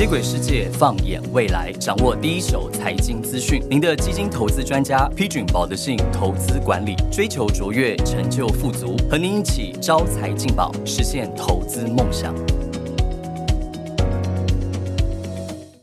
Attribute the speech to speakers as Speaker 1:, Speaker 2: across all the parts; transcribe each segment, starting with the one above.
Speaker 1: 接轨世界，放眼未来，掌握第一手财经资讯。您的基金投资专家，批准保德信投资管理，追求卓越，成就富足，和您一起招财进宝，实现投资梦想。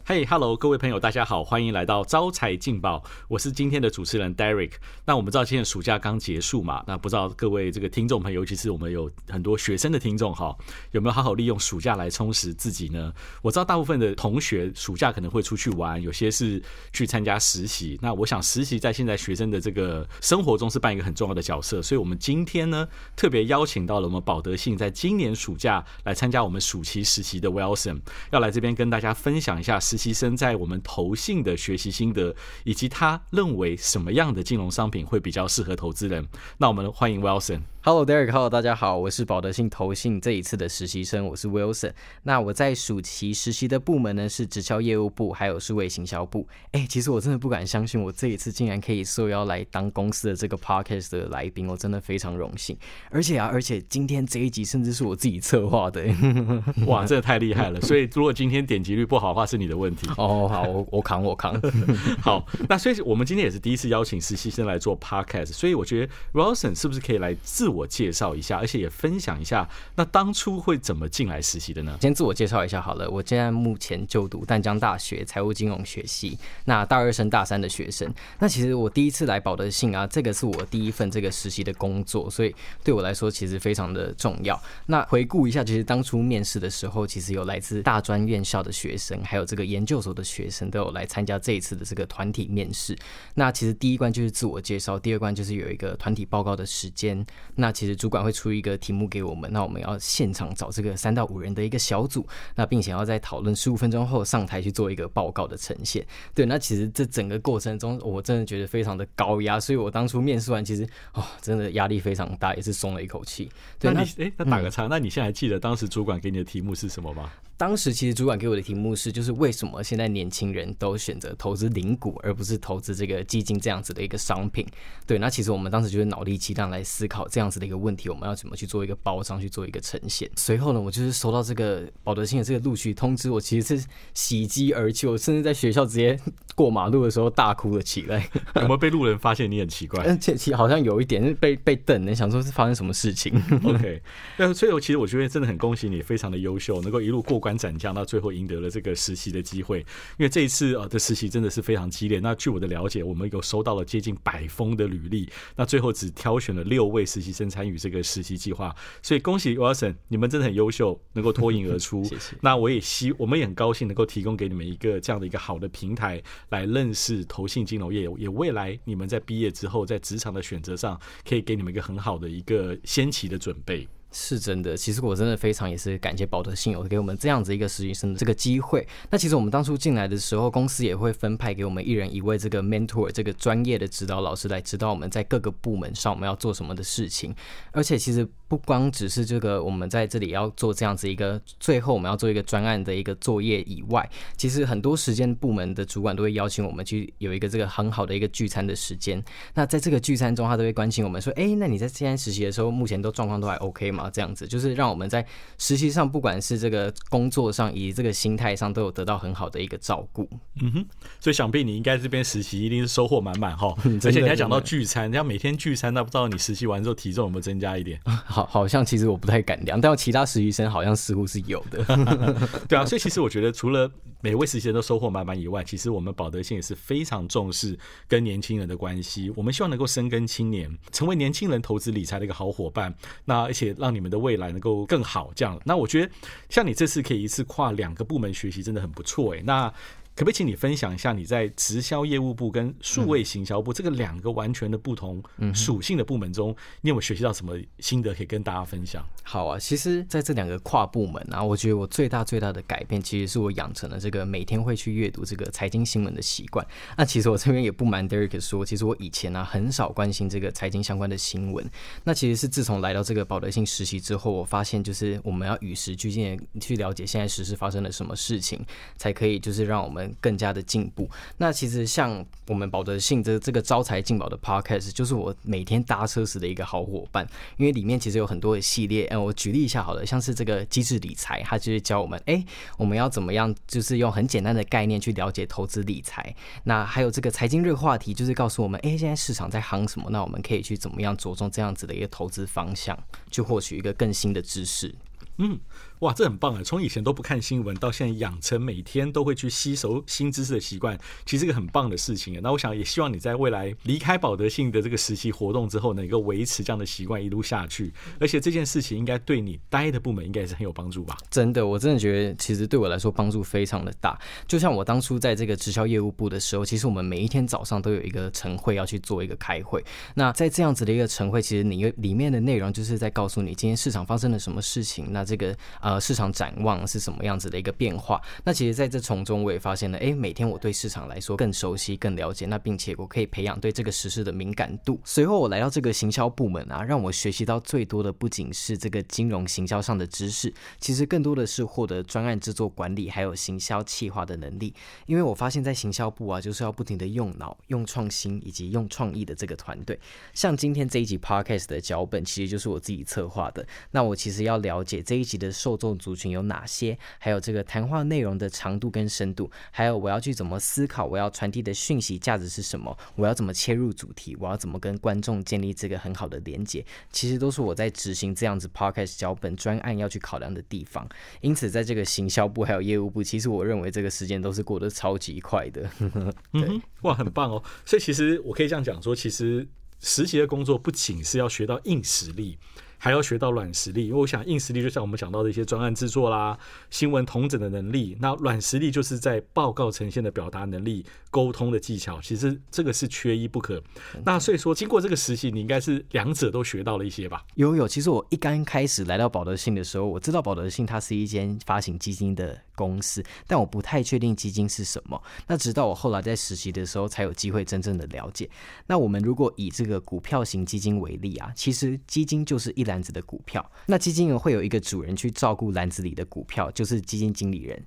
Speaker 2: 嘿，Hello，各位朋友，大家好，欢迎来到招财进宝，我是今天的主持人 Derek。那我们知道今天暑假刚结束嘛，那不知道各位这个听众朋友，尤其是我们有很多学生的听众哈，有没有好好利用暑假来充实自己呢？我知道大部分的同学暑假可能会出去玩，有些是去参加实习。那我想实习在现在学生的这个生活中是扮演一个很重要的角色，所以我们今天呢特别邀请到了我们保德信在今年暑假来参加我们暑期实习的 Wilson，要来这边跟大家分享一下实。习生在我们投信的学习心得，以及他认为什么样的金融商品会比较适合投资人。那我们欢迎 Wilson。
Speaker 3: Hello Derek，Hello，大家好，我是保德信投信这一次的实习生，我是 Wilson。那我在暑期实习的部门呢是直销业务部，还有数位行销部。哎，其实我真的不敢相信，我这一次竟然可以受邀来当公司的这个 Podcast 的来宾，我真的非常荣幸。而且啊，而且今天这一集甚至是我自己策划的，
Speaker 2: 哇，真的太厉害了。所以如果今天点击率不好的话，是你的问题。
Speaker 3: 哦，好，我我扛，我扛。
Speaker 2: 好，那所以我们今天也是第一次邀请实习生来做 Podcast，所以我觉得 Wilson 是不是可以来自我。我介绍一下，而且也分享一下，那当初会怎么进来实习的呢？
Speaker 3: 先自我介绍一下好了，我现在目前就读淡江大学财务金融学系，那大二升大三的学生。那其实我第一次来保德信啊，这个是我第一份这个实习的工作，所以对我来说其实非常的重要。那回顾一下，其实当初面试的时候，其实有来自大专院校的学生，还有这个研究所的学生都有来参加这一次的这个团体面试。那其实第一关就是自我介绍，第二关就是有一个团体报告的时间。那那其实主管会出一个题目给我们，那我们要现场找这个三到五人的一个小组，那并且要在讨论十五分钟后上台去做一个报告的呈现。对，那其实这整个过程中，我真的觉得非常的高压，所以我当初面试完，其实哦，真的压力非常大，也是松了一口气。
Speaker 2: 对那你哎，那打个叉，那你现在还记得当时主管给你的题目是什么吗？
Speaker 3: 当时其实主管给我的题目是，就是为什么现在年轻人都选择投资零股，而不是投资这个基金这样子的一个商品？对，那其实我们当时就是脑力激荡来思考这样子的一个问题，我们要怎么去做一个包装，去做一个呈现。随后呢，我就是收到这个保德信的这个录取通知，我其实是喜极而泣，我甚至在学校直接过马路的时候大哭了起来。
Speaker 2: 有没有被路人发现你很奇怪？
Speaker 3: 嗯，其实好像有一点被被瞪，你想说是发生什么事情
Speaker 2: ？OK，那所以我其实我觉得真的很恭喜你，非常的优秀，能够一路过关。转将到最后赢得了这个实习的机会，因为这一次呃的实习真的是非常激烈。那据我的了解，我们有收到了接近百封的履历，那最后只挑选了六位实习生参与这个实习计划。所以恭喜 Wilson，你们真的很优秀，能够脱颖而出。
Speaker 3: 谢谢。
Speaker 2: 那我也希，我们也很高兴能够提供给你们一个这样的一个好的平台，来认识投信金融业，也未来你们在毕业之后在职场的选择上，可以给你们一个很好的一个先期的准备。
Speaker 3: 是真的，其实我真的非常也是感谢保德信有给我们这样子一个实习生的这个机会。那其实我们当初进来的时候，公司也会分派给我们一人一位这个 mentor 这个专业的指导老师来指导我们在各个部门上我们要做什么的事情。而且其实不光只是这个我们在这里要做这样子一个最后我们要做一个专案的一个作业以外，其实很多时间部门的主管都会邀请我们去有一个这个很好的一个聚餐的时间。那在这个聚餐中，他都会关心我们说：“哎，那你在现在实习的时候，目前都状况都还 OK 吗？”啊，这样子就是让我们在实习上，不管是这个工作上，以及这个心态上，都有得到很好的一个照顾。
Speaker 2: 嗯哼，所以想必你应该这边实习一定是收获满满哈。而且你还讲到聚餐，你要每天聚餐，那不知道你实习完之后体重有没有增加一点？
Speaker 3: 好，好像其实我不太敢量，但其他实习生好像似乎是有的。
Speaker 2: 对啊，所以其实我觉得除了每位实习生都收获满满以外，其实我们保德信也是非常重视跟年轻人的关系。我们希望能够深耕青年，成为年轻人投资理财的一个好伙伴。那而且让让你们的未来能够更好，这样。那我觉得，像你这次可以一次跨两个部门学习，真的很不错诶。那可不可以请你分享一下你在直销业务部跟数位行销部这个两个完全的不同属性的部门中，你有没有学习到什么心得可以跟大家分享？
Speaker 3: 好啊，其实在这两个跨部门啊，我觉得我最大最大的改变，其实是我养成了这个每天会去阅读这个财经新闻的习惯。那其实我这边也不瞒 Derek 说，其实我以前呢很少关心这个财经相关的新闻。那其实是自从来到这个保德信实习之后，我发现就是我们要与时俱进去了解现在时事发生了什么事情，才可以就是让我们。更加的进步。那其实像我们保德信这这个招财进宝的 podcast，就是我每天搭车时的一个好伙伴，因为里面其实有很多的系列。嗯，我举例一下好了，像是这个机智理财，它就是教我们，哎，我们要怎么样，就是用很简单的概念去了解投资理财。那还有这个财经热话题，就是告诉我们，哎，现在市场在行什么，那我们可以去怎么样着重这样子的一个投资方向，去获取一个更新的知识。
Speaker 2: 嗯。哇，这很棒啊！从以前都不看新闻，到现在养成每天都会去吸收新知识的习惯，其实是个很棒的事情啊。那我想也希望你在未来离开保德信的这个实习活动之后，能够维持这样的习惯一路下去。而且这件事情应该对你待的部门应该也是很有帮助吧？
Speaker 3: 真的，我真的觉得其实对我来说帮助非常的大。就像我当初在这个直销业务部的时候，其实我们每一天早上都有一个晨会要去做一个开会。那在这样子的一个晨会，其实你里面的内容就是在告诉你今天市场发生了什么事情。那这个呃市场展望。是什么样子的一个变化？那其实在这从中我也发现了，哎，每天我对市场来说更熟悉、更了解，那并且我可以培养对这个实事的敏感度。随后我来到这个行销部门啊，让我学习到最多的不仅是这个金融行销上的知识，其实更多的是获得专案制作管理还有行销企划的能力。因为我发现，在行销部啊，就是要不停的用脑、用创新以及用创意的这个团队。像今天这一集 podcast 的脚本，其实就是我自己策划的。那我其实要了解这一集的受众族群有哪？些？还有这个谈话内容的长度跟深度，还有我要去怎么思考，我要传递的讯息价值是什么？我要怎么切入主题？我要怎么跟观众建立这个很好的连接？其实都是我在执行这样子 podcast 脚本专案要去考量的地方。因此，在这个行销部还有业务部，其实我认为这个时间都是过得超级快的。
Speaker 2: 嗯，哇，很棒哦！所以其实我可以这样讲说，其实实习的工作不仅是要学到硬实力。还要学到软实力，因为我想硬实力就像我们讲到的一些专案制作啦、新闻同整的能力，那软实力就是在报告呈现的表达能力、沟通的技巧，其实这个是缺一不可。那所以说，经过这个实习，你应该是两者都学到了一些吧？
Speaker 3: 有有，其实我一刚开始来到保德信的时候，我知道保德信它是一间发行基金的公司，但我不太确定基金是什么。那直到我后来在实习的时候，才有机会真正的了解。那我们如果以这个股票型基金为例啊，其实基金就是一。篮子的股票，那基金会有一个主人去照顾篮子里的股票，就是基金经理人。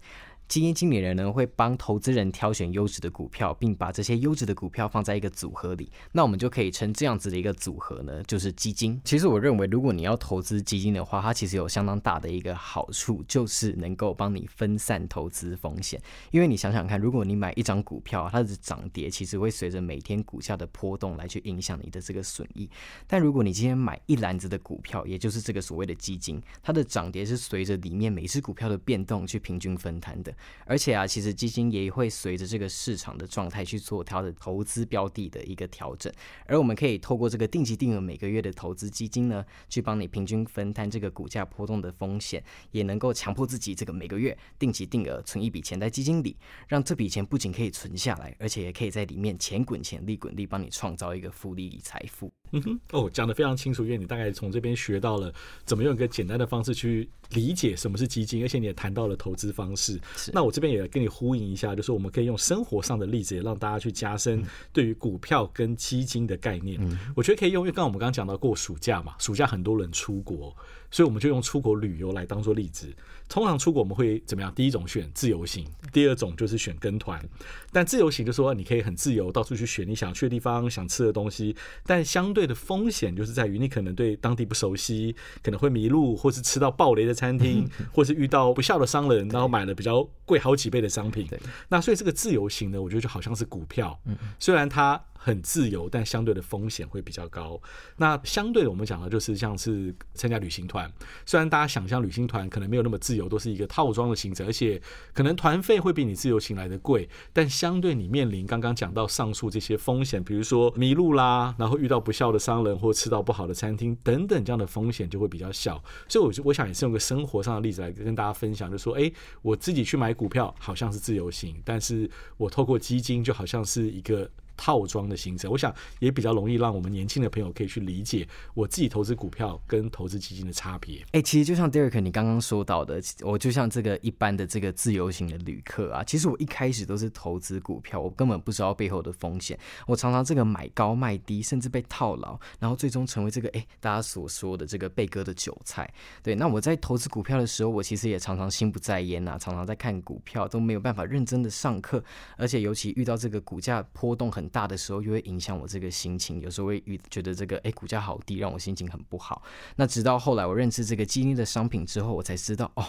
Speaker 3: 基金经理人呢会帮投资人挑选优质的股票，并把这些优质的股票放在一个组合里，那我们就可以称这样子的一个组合呢就是基金。其实我认为，如果你要投资基金的话，它其实有相当大的一个好处，就是能够帮你分散投资风险。因为你想想看，如果你买一张股票，它的涨跌其实会随着每天股价的波动来去影响你的这个损益。但如果你今天买一篮子的股票，也就是这个所谓的基金，它的涨跌是随着里面每只股票的变动去平均分摊的。而且啊，其实基金也会随着这个市场的状态去做它的投资标的的一个调整，而我们可以透过这个定期定额每个月的投资基金呢，去帮你平均分摊这个股价波动的风险，也能够强迫自己这个每个月定期定额存一笔钱在基金里，让这笔钱不仅可以存下来，而且也可以在里面钱滚钱、利滚利，帮你创造一个复利财富。
Speaker 2: 嗯哼，哦，讲的非常清楚，因为你大概从这边学到了怎么用一个简单的方式去理解什么是基金，而且你也谈到了投资方式。那我这边也跟你呼应一下，就是我们可以用生活上的例子，也让大家去加深对于股票跟基金的概念。我觉得可以用，因为刚刚我们刚刚讲到过暑假嘛，暑假很多人出国，所以我们就用出国旅游来当做例子。通常出国我们会怎么样？第一种选自由行，第二种就是选跟团。但自由行就说你可以很自由到处去选你想去的地方、想吃的东西，但相对的风险就是在于你可能对当地不熟悉，可能会迷路，或是吃到暴雷的餐厅，或是遇到不孝的商人，然后买了比较贵好几倍的商品。那所以这个自由行呢，我觉得就好像是股票，虽然它。很自由，但相对的风险会比较高。那相对的，我们讲的就是像是参加旅行团，虽然大家想象旅行团可能没有那么自由，都是一个套装的行程，而且可能团费会比你自由行来的贵，但相对你面临刚刚讲到上述这些风险，比如说迷路啦，然后遇到不孝的商人或吃到不好的餐厅等等这样的风险就会比较小。所以，我我想也是用个生活上的例子来跟大家分享，就说，哎，我自己去买股票好像是自由行，但是我透过基金就好像是一个。套装的形成，我想也比较容易让我们年轻的朋友可以去理解我自己投资股票跟投资基金的差别。
Speaker 3: 哎，其实就像 Derek 你刚刚说到的，我就像这个一般的这个自由行的旅客啊，其实我一开始都是投资股票，我根本不知道背后的风险，我常常这个买高卖低，甚至被套牢，然后最终成为这个哎大家所说的这个被割的韭菜。对，那我在投资股票的时候，我其实也常常心不在焉呐，常常在看股票都没有办法认真的上课，而且尤其遇到这个股价波动很大的时候，又会影响我这个心情，有时候会觉得这个哎股价好低，让我心情很不好。那直到后来我认识这个基金的商品之后，我才知道哦，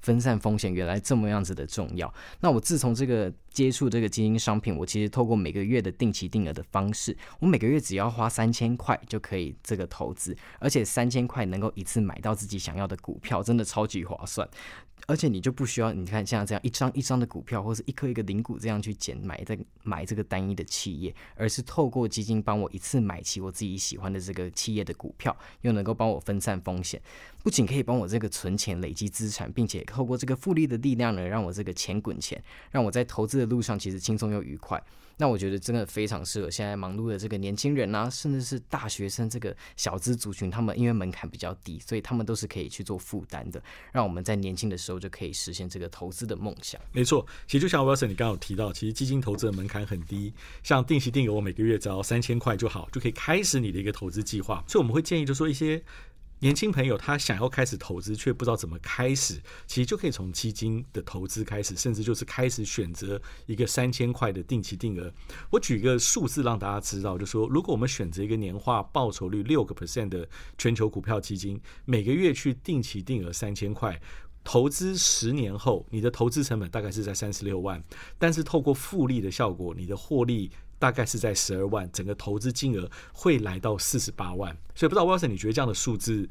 Speaker 3: 分散风险原来这么样子的重要。那我自从这个接触这个基金商品，我其实透过每个月的定期定额的方式，我每个月只要花三千块就可以这个投资，而且三千块能够一次买到自己想要的股票，真的超级划算。而且你就不需要，你看像这样一张一张的股票，或是一颗一个零股这样去捡买在买这个单一的企业，而是透过基金帮我一次买齐我自己喜欢的这个企业的股票，又能够帮我分散风险，不仅可以帮我这个存钱累积资产，并且透过这个复利的力量呢，让我这个钱滚钱，让我在投资的路上其实轻松又愉快。那我觉得真的非常适合现在忙碌的这个年轻人啊，甚至是大学生这个小资族群，他们因为门槛比较低，所以他们都是可以去做负担的，让我们在年轻的时候就可以实现这个投资的梦想。
Speaker 2: 没错，其实就像 Wilson 你刚刚有提到，其实基金投资的门槛很低，像定期定额，我每个月只要三千块就好，就可以开始你的一个投资计划。所以我们会建议，就说一些。年轻朋友他想要开始投资，却不知道怎么开始，其实就可以从基金的投资开始，甚至就是开始选择一个三千块的定期定额。我举一个数字让大家知道，就说如果我们选择一个年化报酬率六个 percent 的全球股票基金，每个月去定期定额三千块，投资十年后，你的投资成本大概是在三十六万，但是透过复利的效果，你的获利。大概是在十二万，整个投资金额会来到四十八万，所以不知道 Wilson，你觉得这样的数字？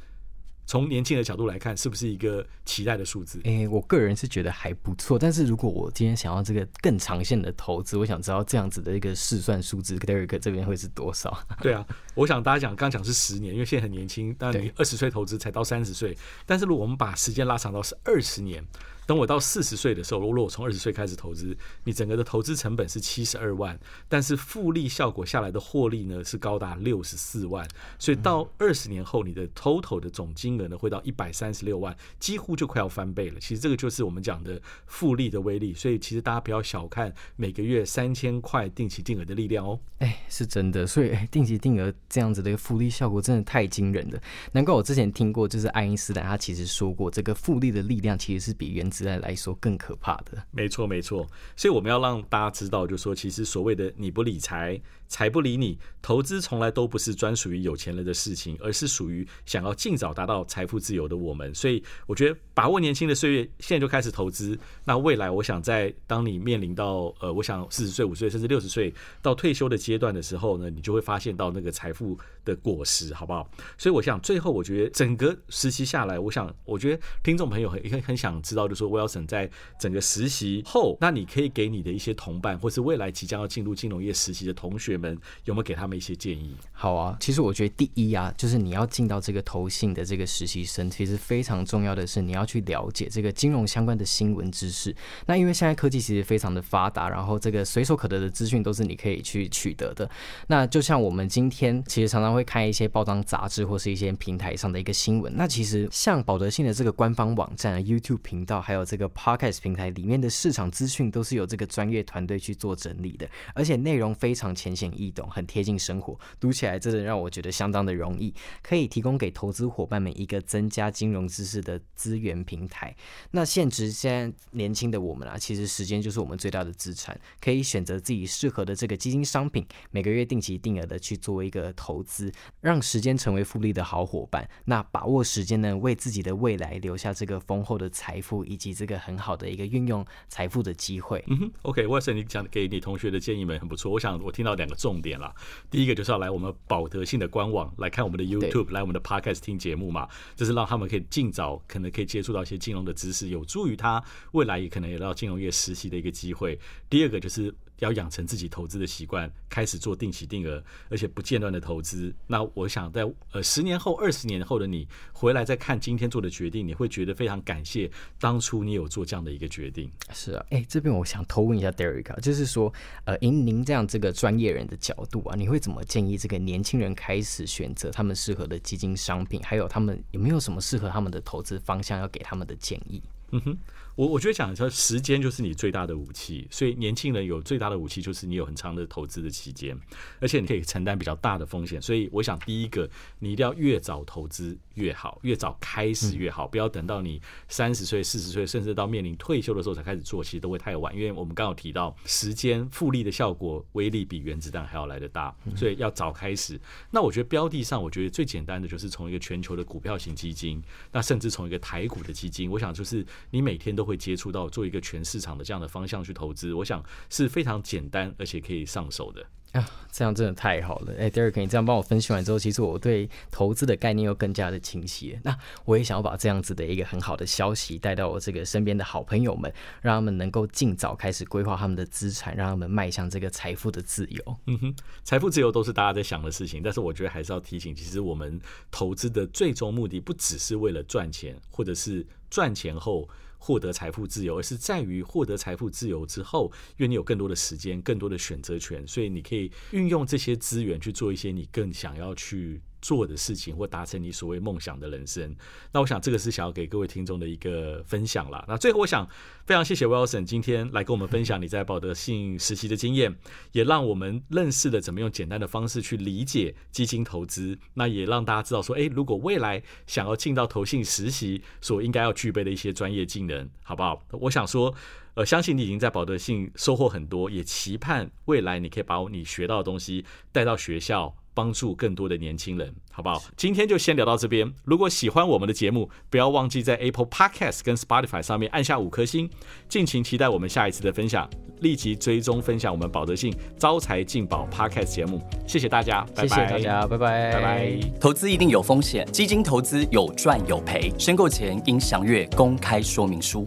Speaker 2: 从年轻的角度来看，是不是一个期待的数字？
Speaker 3: 诶，我个人是觉得还不错。但是如果我今天想要这个更长线的投资，我想知道这样子的一个试算数字，Derek 这边会是多少？
Speaker 2: 对啊，我想大家讲刚讲是十年，因为现在很年轻，但你二十岁投资才到三十岁。但是如果我们把时间拉长到是二十年，等我到四十岁的时候，如果我从二十岁开始投资，你整个的投资成本是七十二万，但是复利效果下来的获利呢是高达六十四万。所以到二十年后，你的 total 的总金额呢，会到一百三十六万，几乎就快要翻倍了。其实这个就是我们讲的复利的威力。所以其实大家不要小看每个月三千块定期定额的力量哦。
Speaker 3: 哎，是真的。所以定期定额这样子的一个复利效果真的太惊人了。难怪我之前听过，就是爱因斯坦他其实说过，这个复利的力量其实是比原子弹来说更可怕的。
Speaker 2: 没错，没错。所以我们要让大家知道，就是说其实所谓的你不理财。财不理你，投资从来都不是专属于有钱人的事情，而是属于想要尽早达到财富自由的我们。所以，我觉得把握年轻的岁月，现在就开始投资。那未来，我想在当你面临到呃，我想四十岁、五十岁，甚至六十岁到退休的阶段的时候呢，你就会发现到那个财富的果实，好不好？所以，我想最后，我觉得整个实习下来，我想，我觉得听众朋友很很很想知道，就说 Wilson 在整个实习后，那你可以给你的一些同伴，或是未来即将要进入金融业实习的同学。们有没有给他们一些建议？
Speaker 3: 好啊，其实我觉得第一啊，就是你要进到这个投信的这个实习生，其实非常重要的是你要去了解这个金融相关的新闻知识。那因为现在科技其实非常的发达，然后这个随手可得的资讯都是你可以去取得的。那就像我们今天其实常常会看一些报章杂志或是一些平台上的一个新闻。那其实像保德信的这个官方网站、YouTube 频道，还有还有这个 Podcast 平台里面的市场资讯，都是由这个专业团队去做整理的，而且内容非常浅显。易懂，很贴近生活，读起来真的让我觉得相当的容易，可以提供给投资伙伴们一个增加金融知识的资源平台。那现值现在年轻的我们啊，其实时间就是我们最大的资产，可以选择自己适合的这个基金商品，每个月定期定额的去做一个投资，让时间成为复利的好伙伴。那把握时间呢，为自己的未来留下这个丰厚的财富，以及这个很好的一个运用财富的机会。
Speaker 2: 嗯哼，OK，我森，你讲给你同学的建议们很不错。我想我听到两个。重点啦，第一个就是要来我们保德信的官网来看我们的 YouTube，来我们的 Podcast 听节目嘛，就是让他们可以尽早可能可以接触到一些金融的知识，有助于他未来也可能也到金融业实习的一个机会。第二个就是要养成自己投资的习惯，开始做定期定额，而且不间断的投资。那我想在呃十年后、二十年后的你回来再看今天做的决定，你会觉得非常感谢当初你有做这样的一个决定。
Speaker 3: 是啊，哎，这边我想偷问一下 Derek，就是说，呃，以您这样这个专业人的角度啊，你会怎么建议这个年轻人开始选择他们适合的基金商品？还有他们有没有什么适合他们的投资方向要给他们的建议？
Speaker 2: 嗯哼。我我觉得讲说时间就是你最大的武器，所以年轻人有最大的武器就是你有很长的投资的期间，而且你可以承担比较大的风险。所以我想第一个，你一定要越早投资越好，越早开始越好，不要等到你三十岁、四十岁，甚至到面临退休的时候才开始做，其实都会太晚。因为我们刚刚提到时间复利的效果威力比原子弹还要来得大，所以要早开始。那我觉得标的上，我觉得最简单的就是从一个全球的股票型基金，那甚至从一个台股的基金，我想就是你每天都。会接触到做一个全市场的这样的方向去投资，我想是非常简单而且可以上手的
Speaker 3: 啊！这样真的太好了。哎，Derek，你这样帮我分析完之后，其实我对投资的概念又更加的清晰了。那我也想要把这样子的一个很好的消息带到我这个身边的好朋友们，让他们能够尽早开始规划他们的资产，让他们迈向这个财富的自由。
Speaker 2: 嗯哼，财富自由都是大家在想的事情，但是我觉得还是要提醒，其实我们投资的最终目的不只是为了赚钱，或者是赚钱后。获得财富自由，而是在于获得财富自由之后，因为你有更多的时间、更多的选择权，所以你可以运用这些资源去做一些你更想要去。做的事情或达成你所谓梦想的人生，那我想这个是想要给各位听众的一个分享啦。那最后，我想非常谢谢 Wilson 今天来跟我们分享你在保德信实习的经验，也让我们认识了怎么用简单的方式去理解基金投资。那也让大家知道说，诶，如果未来想要进到投信实习，所应该要具备的一些专业技能，好不好？我想说，呃，相信你已经在保德信收获很多，也期盼未来你可以把你学到的东西带到学校。帮助更多的年轻人，好不好？今天就先聊到这边。如果喜欢我们的节目，不要忘记在 Apple Podcast 跟 Spotify 上面按下五颗星。敬请期待我们下一次的分享，立即追踪分享我们保德信招财进宝 Podcast 节目。谢谢大家，
Speaker 3: 谢谢大家，拜拜，
Speaker 2: 拜拜。
Speaker 1: 投资一定有风险，基金投资有赚有赔，申购前应详阅公开说明书。